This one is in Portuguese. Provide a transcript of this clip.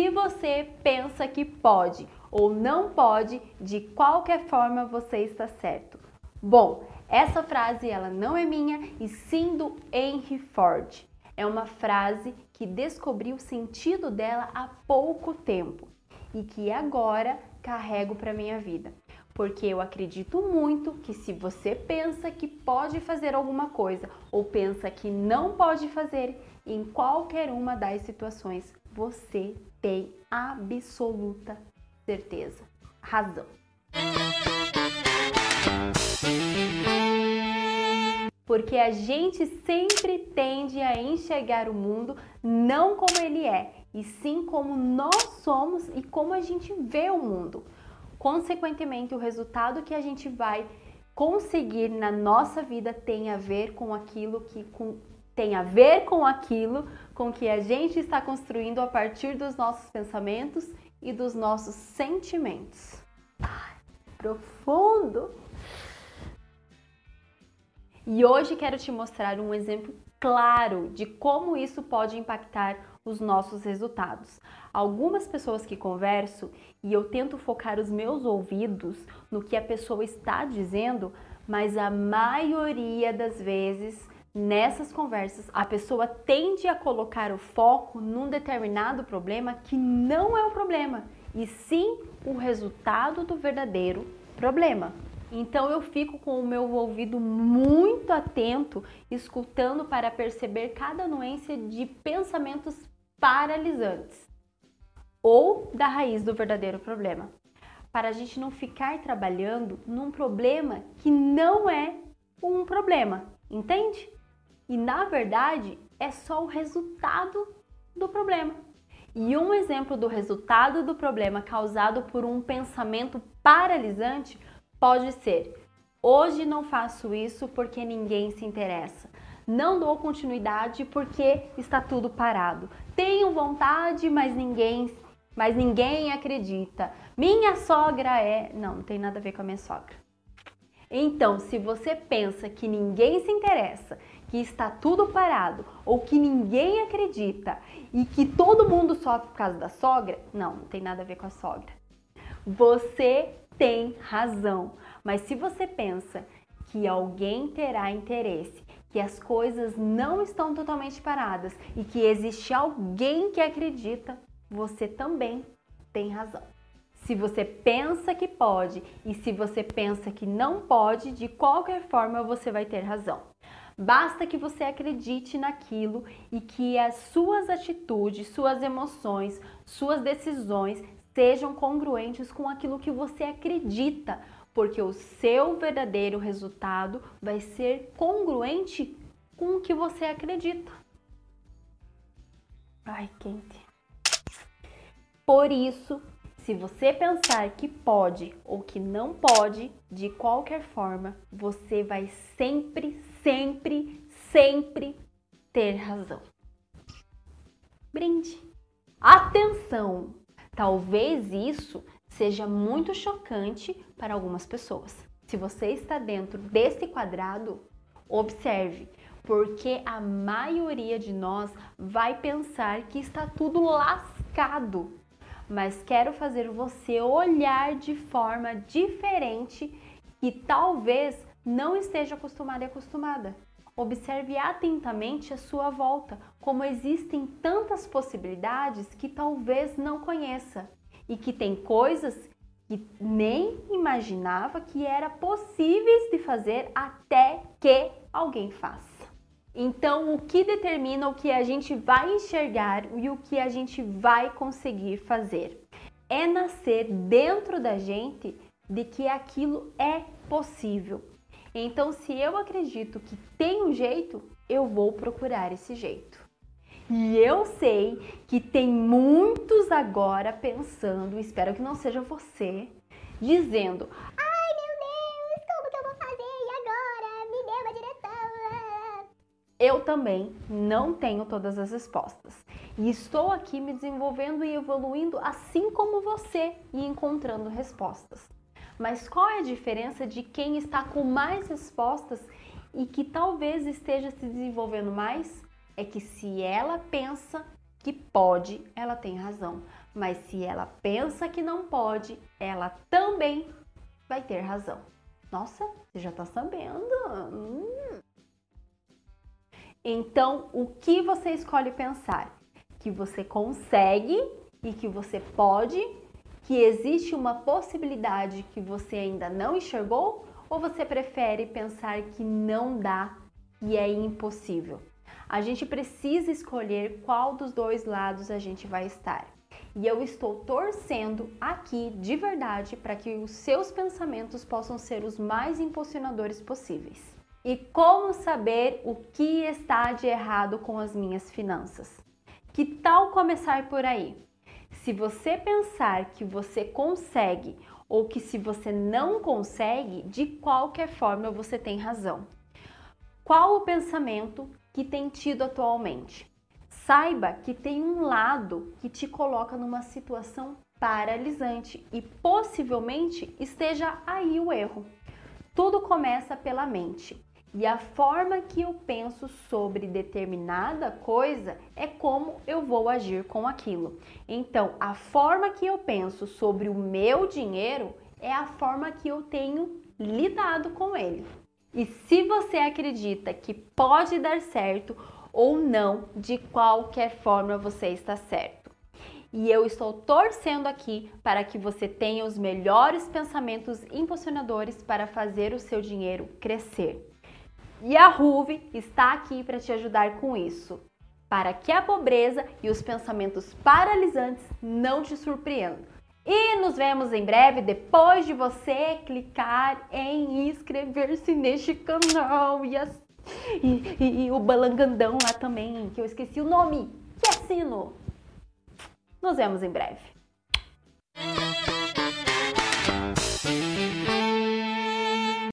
Se você pensa que pode ou não pode, de qualquer forma você está certo. Bom, essa frase ela não é minha e sim do Henry Ford. É uma frase que descobri o sentido dela há pouco tempo e que agora carrego para minha vida. Porque eu acredito muito que se você pensa que pode fazer alguma coisa ou pensa que não pode fazer, em qualquer uma das situações você tem absoluta certeza, razão. Porque a gente sempre tende a enxergar o mundo não como ele é, e sim como nós somos e como a gente vê o mundo. Consequentemente, o resultado que a gente vai conseguir na nossa vida tem a ver com aquilo que com, tem a ver com aquilo com que a gente está construindo a partir dos nossos pensamentos e dos nossos sentimentos. Ai, profundo! E hoje quero te mostrar um exemplo claro de como isso pode impactar os nossos resultados. Algumas pessoas que converso e eu tento focar os meus ouvidos no que a pessoa está dizendo, mas a maioria das vezes nessas conversas a pessoa tende a colocar o foco num determinado problema que não é o problema, e sim o resultado do verdadeiro problema. Então eu fico com o meu ouvido muito atento, escutando para perceber cada nuance de pensamentos paralisantes ou da raiz do verdadeiro problema. Para a gente não ficar trabalhando num problema que não é um problema, entende? E na verdade é só o resultado do problema. E um exemplo do resultado do problema causado por um pensamento paralisante pode ser: hoje não faço isso porque ninguém se interessa. Não dou continuidade porque está tudo parado. Tenho vontade, mas ninguém, mas ninguém acredita. Minha sogra é, não, não tem nada a ver com a minha sogra. Então, se você pensa que ninguém se interessa que está tudo parado ou que ninguém acredita e que todo mundo sofre por causa da sogra, não, não tem nada a ver com a sogra. Você tem razão, mas se você pensa que alguém terá interesse, que as coisas não estão totalmente paradas e que existe alguém que acredita, você também tem razão. Se você pensa que pode e se você pensa que não pode, de qualquer forma você vai ter razão. Basta que você acredite naquilo e que as suas atitudes, suas emoções, suas decisões sejam congruentes com aquilo que você acredita, porque o seu verdadeiro resultado vai ser congruente com o que você acredita. Ai, quente. Por isso, se você pensar que pode ou que não pode, de qualquer forma, você vai sempre sempre, sempre ter razão. Brinde. Atenção! Talvez isso seja muito chocante para algumas pessoas. Se você está dentro desse quadrado, observe, porque a maioria de nós vai pensar que está tudo lascado. Mas quero fazer você olhar de forma diferente e talvez não esteja acostumado e acostumada. Observe atentamente a sua volta, como existem tantas possibilidades que talvez não conheça e que tem coisas que nem imaginava que era possíveis de fazer até que alguém faça. Então, o que determina o que a gente vai enxergar e o que a gente vai conseguir fazer é nascer dentro da gente de que aquilo é possível então, se eu acredito que tem um jeito, eu vou procurar esse jeito. E eu sei que tem muitos agora pensando, espero que não seja você, dizendo: Ai meu Deus, como que eu vou fazer? E agora? Me dê uma direção. Eu também não tenho todas as respostas. E estou aqui me desenvolvendo e evoluindo assim como você e encontrando respostas. Mas qual é a diferença de quem está com mais respostas e que talvez esteja se desenvolvendo mais? É que se ela pensa que pode, ela tem razão. Mas se ela pensa que não pode, ela também vai ter razão. Nossa, você já tá sabendo. Hum. Então, o que você escolhe pensar? Que você consegue e que você pode, que existe uma possibilidade que você ainda não enxergou? Ou você prefere pensar que não dá e é impossível? A gente precisa escolher qual dos dois lados a gente vai estar. E eu estou torcendo aqui de verdade para que os seus pensamentos possam ser os mais impulsionadores possíveis. E como saber o que está de errado com as minhas finanças? Que tal começar por aí? Se você pensar que você consegue ou que se você não consegue, de qualquer forma você tem razão. Qual o pensamento que tem tido atualmente? Saiba que tem um lado que te coloca numa situação paralisante e possivelmente esteja aí o erro. Tudo começa pela mente. E a forma que eu penso sobre determinada coisa é como eu vou agir com aquilo. Então, a forma que eu penso sobre o meu dinheiro é a forma que eu tenho lidado com ele. E se você acredita que pode dar certo ou não, de qualquer forma você está certo. E eu estou torcendo aqui para que você tenha os melhores pensamentos impulsionadores para fazer o seu dinheiro crescer. E a Ruve está aqui para te ajudar com isso, para que a pobreza e os pensamentos paralisantes não te surpreendam. E nos vemos em breve depois de você clicar em inscrever-se neste canal e, as, e, e, e, o balangandão lá também, que eu esqueci o nome, que é sino. Nos vemos em breve.